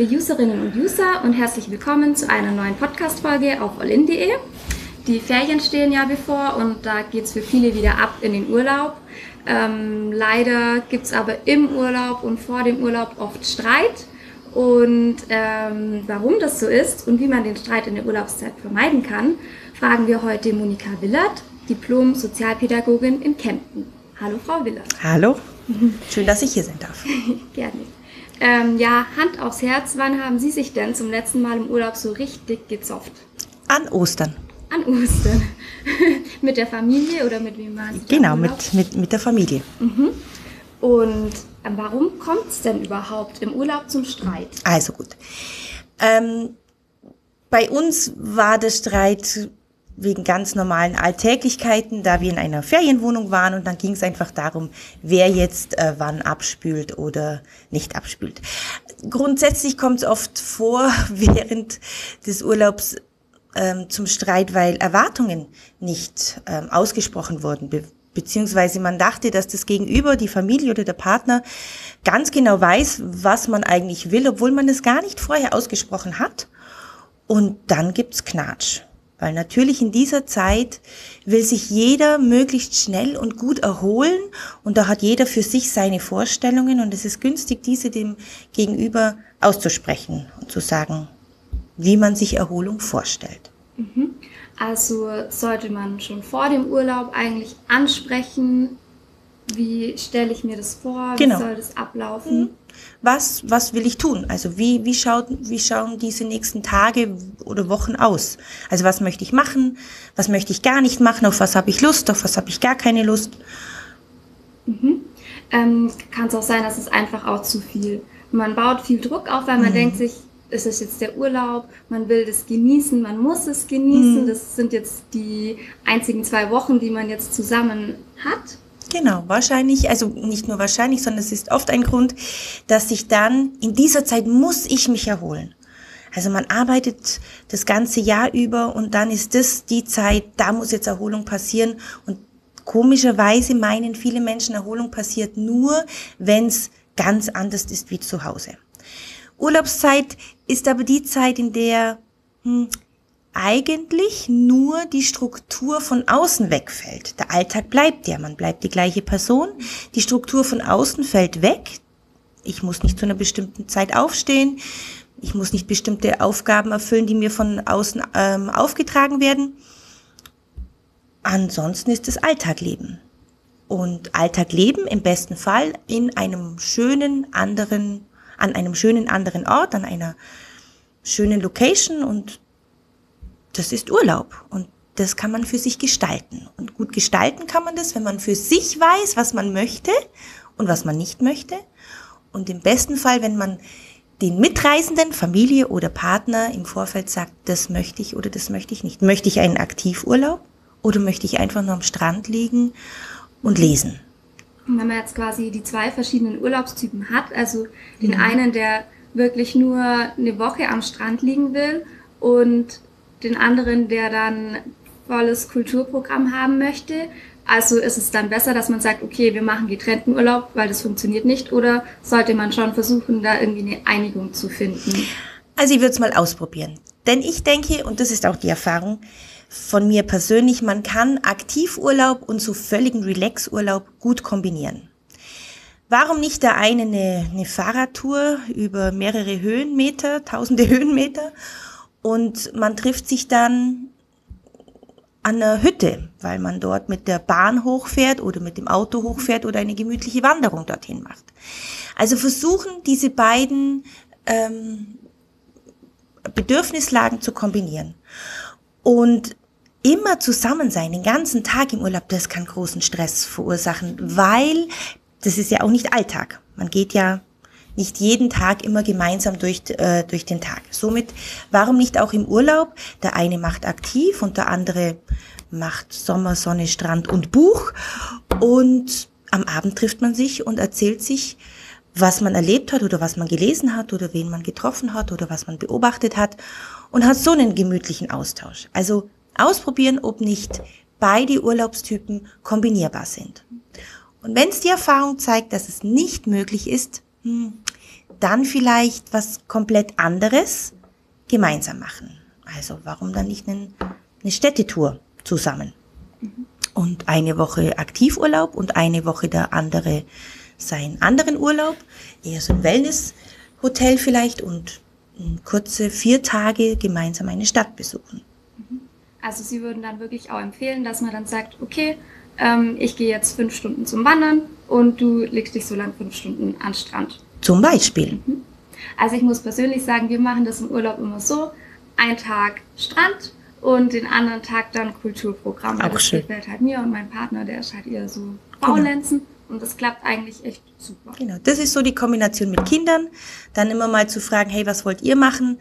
liebe Userinnen und User und herzlich willkommen zu einer neuen Podcast-Folge auf allin.de. Die Ferien stehen ja bevor und da geht es für viele wieder ab in den Urlaub. Ähm, leider gibt es aber im Urlaub und vor dem Urlaub oft Streit. Und ähm, warum das so ist und wie man den Streit in der Urlaubszeit vermeiden kann, fragen wir heute Monika Willert, Diplom-Sozialpädagogin in Kempten. Hallo, Frau Willert. Hallo, schön, dass ich hier sein darf. Gerne. Ähm, ja, Hand aufs Herz, wann haben Sie sich denn zum letzten Mal im Urlaub so richtig gezofft? An Ostern. An Ostern. mit der Familie oder mit wem waren Sie? Genau, mit, mit, mit der Familie. Mhm. Und ähm, warum kommt es denn überhaupt im Urlaub zum Streit? Also gut. Ähm, bei uns war der Streit wegen ganz normalen Alltäglichkeiten, da wir in einer Ferienwohnung waren und dann ging es einfach darum, wer jetzt äh, wann abspült oder nicht abspült. Grundsätzlich kommt es oft vor während des Urlaubs ähm, zum Streit, weil Erwartungen nicht ähm, ausgesprochen wurden, be beziehungsweise man dachte, dass das Gegenüber, die Familie oder der Partner ganz genau weiß, was man eigentlich will, obwohl man es gar nicht vorher ausgesprochen hat. Und dann gibt's Knatsch. Weil natürlich in dieser Zeit will sich jeder möglichst schnell und gut erholen und da hat jeder für sich seine Vorstellungen und es ist günstig, diese dem Gegenüber auszusprechen und zu sagen, wie man sich Erholung vorstellt. Mhm. Also sollte man schon vor dem Urlaub eigentlich ansprechen, wie stelle ich mir das vor, genau. wie soll das ablaufen? Mhm was, was will ich tun? Also wie, wie, schaut, wie schauen diese nächsten Tage oder Wochen aus? Also was möchte ich machen? Was möchte ich gar nicht machen? Auf was habe ich Lust? Auf was habe ich gar keine Lust? Mhm. Ähm, Kann es auch sein, dass es einfach auch zu viel. Man baut viel Druck auf, weil man mhm. denkt sich, es ist jetzt der Urlaub, man will das genießen, man muss es genießen. Mhm. Das sind jetzt die einzigen zwei Wochen, die man jetzt zusammen hat. Genau, wahrscheinlich, also nicht nur wahrscheinlich, sondern es ist oft ein Grund, dass sich dann in dieser Zeit muss ich mich erholen. Also man arbeitet das ganze Jahr über und dann ist das die Zeit, da muss jetzt Erholung passieren und komischerweise meinen viele Menschen, Erholung passiert nur, wenn es ganz anders ist wie zu Hause. Urlaubszeit ist aber die Zeit, in der hm, eigentlich nur die Struktur von außen wegfällt. Der Alltag bleibt ja, man bleibt die gleiche Person. Die Struktur von außen fällt weg. Ich muss nicht zu einer bestimmten Zeit aufstehen. Ich muss nicht bestimmte Aufgaben erfüllen, die mir von außen ähm, aufgetragen werden. Ansonsten ist es Alltagleben. Und Alltagleben im besten Fall in einem schönen anderen, an einem schönen anderen Ort, an einer schönen Location und das ist Urlaub und das kann man für sich gestalten. Und gut gestalten kann man das, wenn man für sich weiß, was man möchte und was man nicht möchte. Und im besten Fall, wenn man den Mitreisenden, Familie oder Partner im Vorfeld sagt, das möchte ich oder das möchte ich nicht. Möchte ich einen Aktivurlaub oder möchte ich einfach nur am Strand liegen und lesen? Wenn man jetzt quasi die zwei verschiedenen Urlaubstypen hat, also den mhm. einen, der wirklich nur eine Woche am Strand liegen will und den anderen, der dann volles Kulturprogramm haben möchte. Also ist es dann besser, dass man sagt, okay, wir machen getrennten Urlaub, weil das funktioniert nicht, oder sollte man schon versuchen, da irgendwie eine Einigung zu finden? Also ich würde es mal ausprobieren. Denn ich denke, und das ist auch die Erfahrung von mir persönlich, man kann Aktivurlaub und so völligen Relaxurlaub gut kombinieren. Warum nicht der eine eine, eine Fahrradtour über mehrere Höhenmeter, tausende Höhenmeter und man trifft sich dann an einer Hütte, weil man dort mit der Bahn hochfährt oder mit dem Auto hochfährt oder eine gemütliche Wanderung dorthin macht. Also versuchen diese beiden ähm, Bedürfnislagen zu kombinieren. Und immer zusammen sein, den ganzen Tag im Urlaub, das kann großen Stress verursachen, weil das ist ja auch nicht Alltag. Man geht ja nicht jeden Tag immer gemeinsam durch, äh, durch den Tag. Somit, warum nicht auch im Urlaub? Der eine macht aktiv und der andere macht Sommer, Sonne, Strand und Buch. Und am Abend trifft man sich und erzählt sich, was man erlebt hat oder was man gelesen hat oder wen man getroffen hat oder was man beobachtet hat und hat so einen gemütlichen Austausch. Also ausprobieren, ob nicht beide Urlaubstypen kombinierbar sind. Und wenn es die Erfahrung zeigt, dass es nicht möglich ist, hm, dann vielleicht was komplett anderes gemeinsam machen. Also warum dann nicht einen, eine Städtetour zusammen? Und eine Woche Aktivurlaub und eine Woche der andere seinen anderen Urlaub, eher so ein Wellnesshotel vielleicht und kurze vier Tage gemeinsam eine Stadt besuchen. Also Sie würden dann wirklich auch empfehlen, dass man dann sagt, okay, ähm, ich gehe jetzt fünf Stunden zum Wandern und du legst dich so lang fünf Stunden an Strand. Zum Beispiel. Mhm. Also ich muss persönlich sagen, wir machen das im Urlaub immer so, ein Tag Strand und den anderen Tag dann Kulturprogramm. Auch das schön. gefällt halt mir und mein Partner, der ist halt eher so Faulenzen. Und das klappt eigentlich echt super. Genau, das ist so die Kombination mit Kindern. Dann immer mal zu fragen, hey, was wollt ihr machen?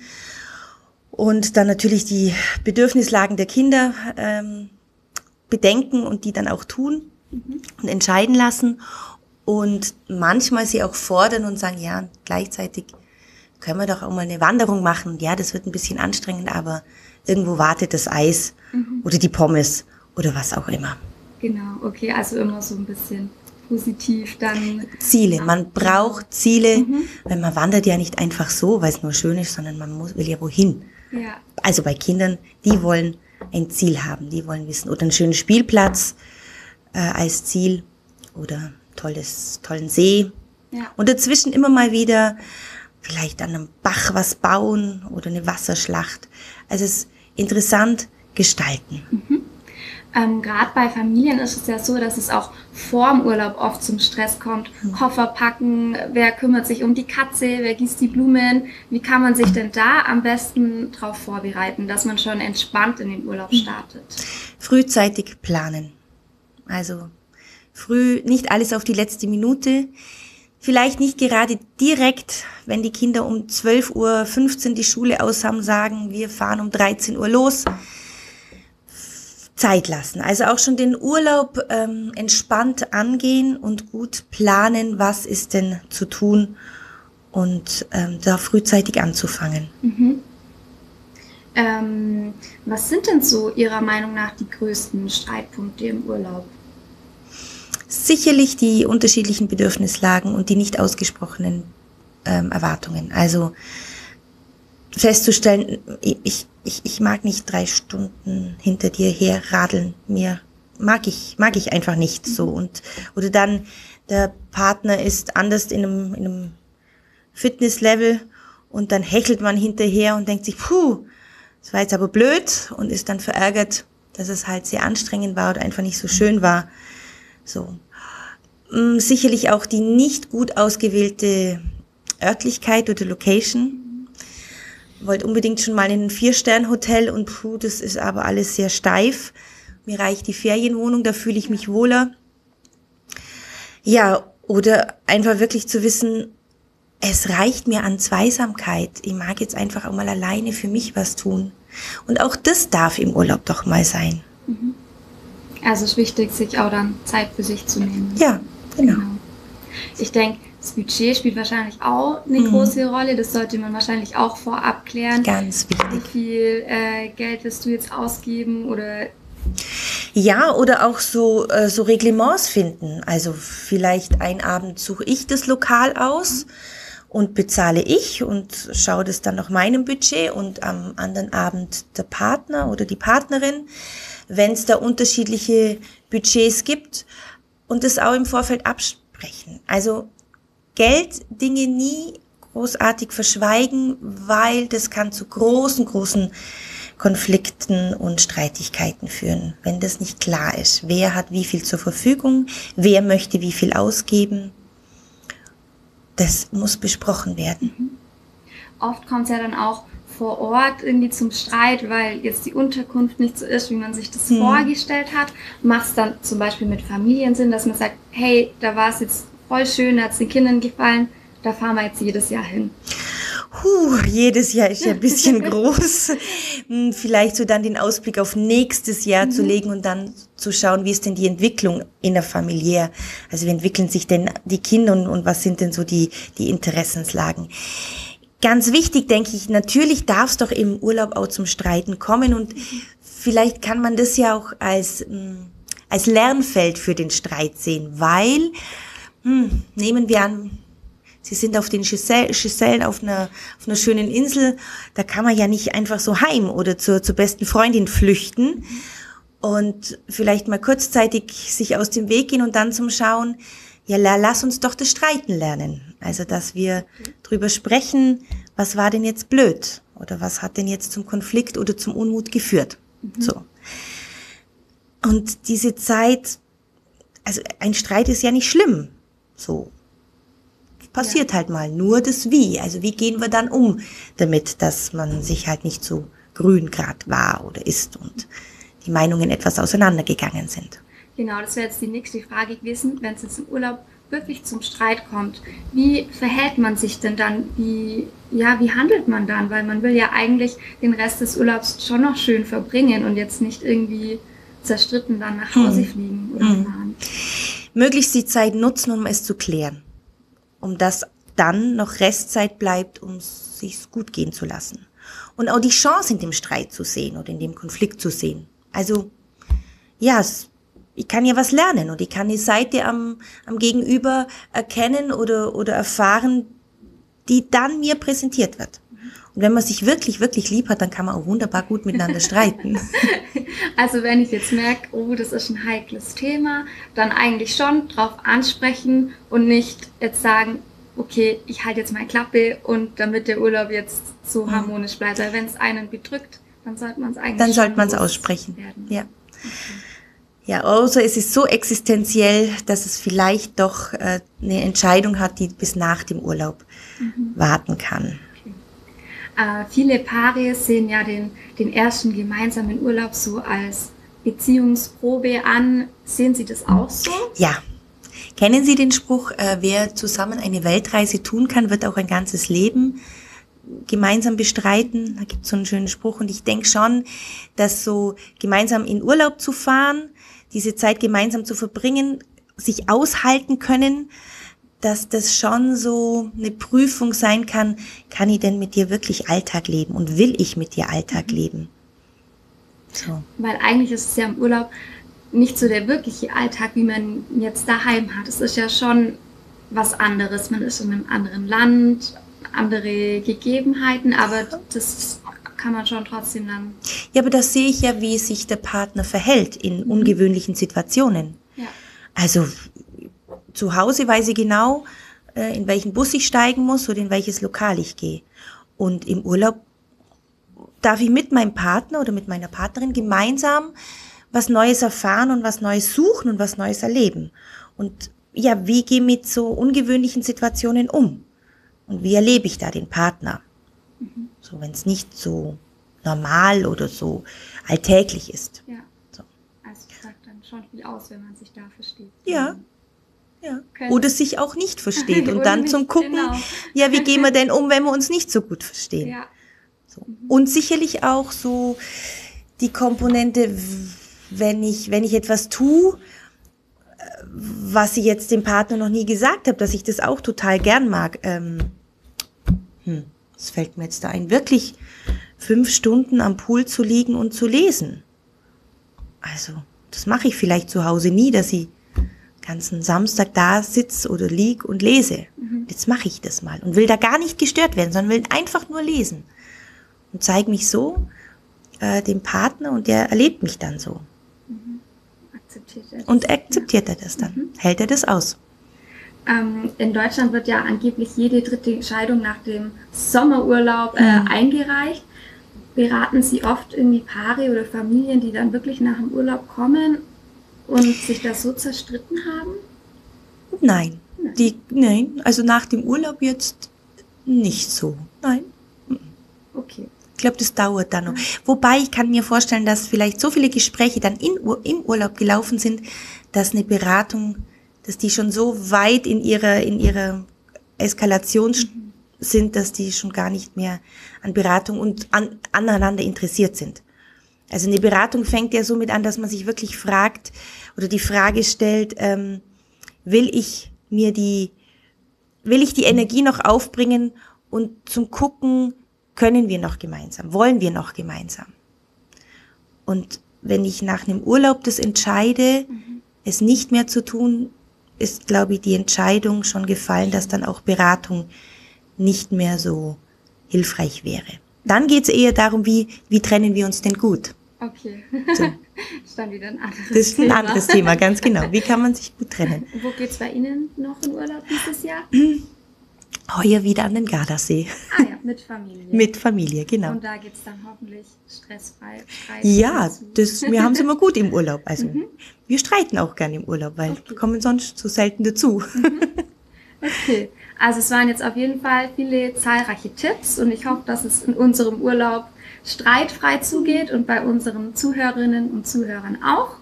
Und dann natürlich die Bedürfnislagen der Kinder ähm, bedenken und die dann auch tun und entscheiden lassen. Und manchmal sie auch fordern und sagen, ja, gleichzeitig können wir doch auch mal eine Wanderung machen. Ja, das wird ein bisschen anstrengend, aber irgendwo wartet das Eis oder die Pommes oder was auch immer. Genau, okay, also immer so ein bisschen positiv dann. Ziele. Man braucht Ziele, weil man wandert ja nicht einfach so, weil es nur schön ist, sondern man muss, will ja wohin. Ja, Also bei Kindern, die wollen ein Ziel haben, die wollen wissen, oder einen schönen Spielplatz äh, als Ziel oder tolles, tollen See. ja. Und dazwischen immer mal wieder vielleicht an einem Bach was bauen oder eine Wasserschlacht. Also es ist interessant gestalten. Ähm, Gerade bei Familien ist es ja so, dass es auch vorm Urlaub oft zum Stress kommt. Koffer packen, wer kümmert sich um die Katze, wer gießt die Blumen. Wie kann man sich denn da am besten darauf vorbereiten, dass man schon entspannt in den Urlaub startet? Frühzeitig planen. Also früh nicht alles auf die letzte Minute. Vielleicht nicht gerade direkt, wenn die Kinder um 12.15 Uhr die Schule aus haben, sagen, wir fahren um 13 Uhr los. Zeit lassen. Also auch schon den Urlaub ähm, entspannt angehen und gut planen, was ist denn zu tun und ähm, da frühzeitig anzufangen. Ähm, was sind denn so Ihrer Meinung nach die größten Streitpunkte im Urlaub? Sicherlich die unterschiedlichen Bedürfnislagen und die nicht ausgesprochenen ähm, Erwartungen. Also festzustellen, ich, ich, ich mag nicht drei Stunden hinter dir her radeln. Mir mag ich, mag ich einfach nicht so. Und, oder dann der Partner ist anders in einem, in einem Fitnesslevel und dann hechelt man hinterher und denkt sich, puh, das war jetzt aber blöd und ist dann verärgert, dass es halt sehr anstrengend war oder einfach nicht so schön war. So. Mm, Sicherlich auch die nicht gut ausgewählte Örtlichkeit oder Location. Wollte unbedingt schon mal in ein Vier-Stern-Hotel und puh, das ist aber alles sehr steif. Mir reicht die Ferienwohnung, da fühle ich mich wohler. Ja, oder einfach wirklich zu wissen, es reicht mir an Zweisamkeit. Ich mag jetzt einfach auch mal alleine für mich was tun. Und auch das darf im Urlaub doch mal sein. Also es ist wichtig, sich auch dann Zeit für sich zu nehmen. Ja, genau. Ich denke, das Budget spielt wahrscheinlich auch eine Mhm. große Rolle. Das sollte man wahrscheinlich auch vorab klären. Ganz Wie wichtig. viel äh, Geld wirst du jetzt ausgeben oder Ja, oder auch so, äh, so Reglements finden. Also vielleicht ein Abend suche ich das Lokal aus und bezahle ich und schaue das dann nach meinem Budget und am anderen Abend der Partner oder die Partnerin, wenn es da unterschiedliche Budgets gibt und das auch im Vorfeld absprechen. Also Geld, Dinge nie großartig verschweigen, weil das kann zu großen, großen Konflikten und Streitigkeiten führen, wenn das nicht klar ist. Wer hat wie viel zur Verfügung, wer möchte wie viel ausgeben. Das muss besprochen werden. oft kommt es ja dann auch vor Ort irgendwie zum Streit, weil jetzt die Unterkunft nicht so ist, wie man sich das Hm. vorgestellt hat. Macht es dann zum Beispiel mit Familien Sinn, dass man sagt, hey, da war es jetzt voll schön, hat es den Kindern gefallen, da fahren wir jetzt jedes Jahr hin. Puh, jedes Jahr ist ja ein bisschen groß. Hm, Vielleicht so dann den Ausblick auf nächstes Jahr zu legen und dann zu schauen, wie ist denn die Entwicklung innerfamiliär? Also wie entwickeln sich denn die Kinder und, und was sind denn so die, die Interessenslagen? Ganz wichtig, denke ich, natürlich darf es doch im Urlaub auch zum Streiten kommen und vielleicht kann man das ja auch als, hm, als Lernfeld für den Streit sehen, weil, hm, nehmen wir an, Sie sind auf den Gisellen auf einer, auf einer schönen Insel. Da kann man ja nicht einfach so heim oder zur, zur besten Freundin flüchten und vielleicht mal kurzzeitig sich aus dem Weg gehen und dann zum Schauen, ja, lass uns doch das Streiten lernen. Also, dass wir drüber sprechen, was war denn jetzt blöd? Oder was hat denn jetzt zum Konflikt oder zum Unmut geführt? Mhm. So. Und diese Zeit, also ein Streit ist ja nicht schlimm. So. Passiert ja. halt mal. Nur das Wie. Also wie gehen wir dann um damit, dass man sich halt nicht so grün grad war oder ist und die Meinungen etwas auseinandergegangen sind. Genau, das wäre jetzt die nächste Frage gewesen, wenn es jetzt im Urlaub wirklich zum Streit kommt. Wie verhält man sich denn dann? Wie, ja, wie handelt man dann? Weil man will ja eigentlich den Rest des Urlaubs schon noch schön verbringen und jetzt nicht irgendwie zerstritten dann nach Hause hm. fliegen hm. Möglichst die Zeit nutzen, um es zu klären. Um dass dann noch Restzeit bleibt, um es sich gut gehen zu lassen. Und auch die Chance in dem Streit zu sehen oder in dem Konflikt zu sehen. Also, ja, ich kann ja was lernen und ich kann die Seite am, am Gegenüber erkennen oder, oder erfahren, die dann mir präsentiert wird. Und wenn man sich wirklich, wirklich lieb hat, dann kann man auch wunderbar gut miteinander streiten. Also wenn ich jetzt merke, oh, das ist ein heikles Thema, dann eigentlich schon drauf ansprechen und nicht jetzt sagen, okay, ich halte jetzt meine Klappe und damit der Urlaub jetzt so mhm. harmonisch bleibt. Weil wenn es einen bedrückt, dann sollte man es eigentlich Dann sollte man es aussprechen. Werden. Ja. Okay. Ja, außer es ist so existenziell, dass es vielleicht doch äh, eine Entscheidung hat, die bis nach dem Urlaub mhm. warten kann. Äh, viele Paare sehen ja den, den ersten gemeinsamen Urlaub so als Beziehungsprobe an. Sehen Sie das auch so? Ja. Kennen Sie den Spruch, äh, wer zusammen eine Weltreise tun kann, wird auch ein ganzes Leben gemeinsam bestreiten? Da gibt es so einen schönen Spruch und ich denke schon, dass so gemeinsam in Urlaub zu fahren, diese Zeit gemeinsam zu verbringen, sich aushalten können, dass das schon so eine Prüfung sein kann, kann ich denn mit dir wirklich Alltag leben und will ich mit dir Alltag mhm. leben? So. Weil eigentlich ist es ja im Urlaub nicht so der wirkliche Alltag, wie man jetzt daheim hat. Es ist ja schon was anderes. Man ist in einem anderen Land, andere Gegebenheiten, aber das kann man schon trotzdem dann. Ja, aber das sehe ich ja, wie sich der Partner verhält in mhm. ungewöhnlichen Situationen. Ja. Also zu Hause weiß ich genau, äh, in welchen Bus ich steigen muss oder in welches Lokal ich gehe. Und im Urlaub darf ich mit meinem Partner oder mit meiner Partnerin gemeinsam was Neues erfahren und was Neues suchen und was Neues erleben. Und ja, wie gehe ich mit so ungewöhnlichen Situationen um? Und wie erlebe ich da den Partner? Mhm. So, wenn es nicht so normal oder so alltäglich ist. Ja. So. Also sagt dann schon viel aus, wenn man sich da versteht. Ja, ja. Oder sich auch nicht versteht und dann nicht, zum Gucken, genau. ja, wie gehen wir denn um, wenn wir uns nicht so gut verstehen? Ja. So. Mhm. Und sicherlich auch so die Komponente, wenn ich, wenn ich etwas tue, was ich jetzt dem Partner noch nie gesagt habe, dass ich das auch total gern mag. Ähm, hm, das fällt mir jetzt da ein, wirklich fünf Stunden am Pool zu liegen und zu lesen. Also, das mache ich vielleicht zu Hause nie, dass ich ganzen Samstag da sitze oder lieg und lese. Mhm. Jetzt mache ich das mal und will da gar nicht gestört werden, sondern will einfach nur lesen. Und zeige mich so äh, dem Partner und der erlebt mich dann so. Mhm. Akzeptiert er das? Und akzeptiert er das dann? Mhm. Hält er das aus? Ähm, in Deutschland wird ja angeblich jede dritte Entscheidung nach dem Sommerurlaub äh, mhm. eingereicht. Beraten Sie oft irgendwie Paare oder Familien, die dann wirklich nach dem Urlaub kommen und sich das so zerstritten haben? Nein. Nein. Die, nein, also nach dem Urlaub jetzt nicht so. Nein. Okay. Ich glaube, das dauert dann noch. Wobei ich kann mir vorstellen, dass vielleicht so viele Gespräche dann in, im Urlaub gelaufen sind, dass eine Beratung, dass die schon so weit in ihrer, in ihrer Eskalation mhm. sind, dass die schon gar nicht mehr an Beratung und an, aneinander interessiert sind. Also eine Beratung fängt ja somit an, dass man sich wirklich fragt oder die Frage stellt, ähm, will ich mir die, will ich die Energie noch aufbringen und zum Gucken, können wir noch gemeinsam, wollen wir noch gemeinsam? Und wenn ich nach einem Urlaub das entscheide, mhm. es nicht mehr zu tun, ist, glaube ich, die Entscheidung schon gefallen, dass dann auch Beratung nicht mehr so hilfreich wäre. Dann geht es eher darum, wie, wie trennen wir uns denn gut? Okay. So. das ist dann wieder ein anderes Das ist ein Thema. anderes Thema, ganz genau. Wie kann man sich gut trennen? Wo geht's bei Ihnen noch in Urlaub dieses Jahr? Heuer wieder an den Gardasee. Ah ja, mit Familie. Mit Familie, genau. Und da geht's dann hoffentlich stressfrei. frei Ja, das, wir haben es immer gut im Urlaub. Also wir streiten auch gerne im Urlaub, weil Okay. wir kommen sonst so selten dazu. Okay, also es waren jetzt auf jeden Fall viele zahlreiche Tipps und ich hoffe, dass es in unserem Urlaub streitfrei zugeht und bei unseren Zuhörerinnen und Zuhörern auch.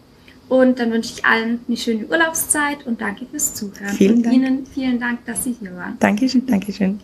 Und dann wünsche ich allen eine schöne Urlaubszeit und danke fürs Zuhören. Vielen und Dank. Ihnen vielen Dank, dass Sie hier waren. Dankeschön, Dankeschön.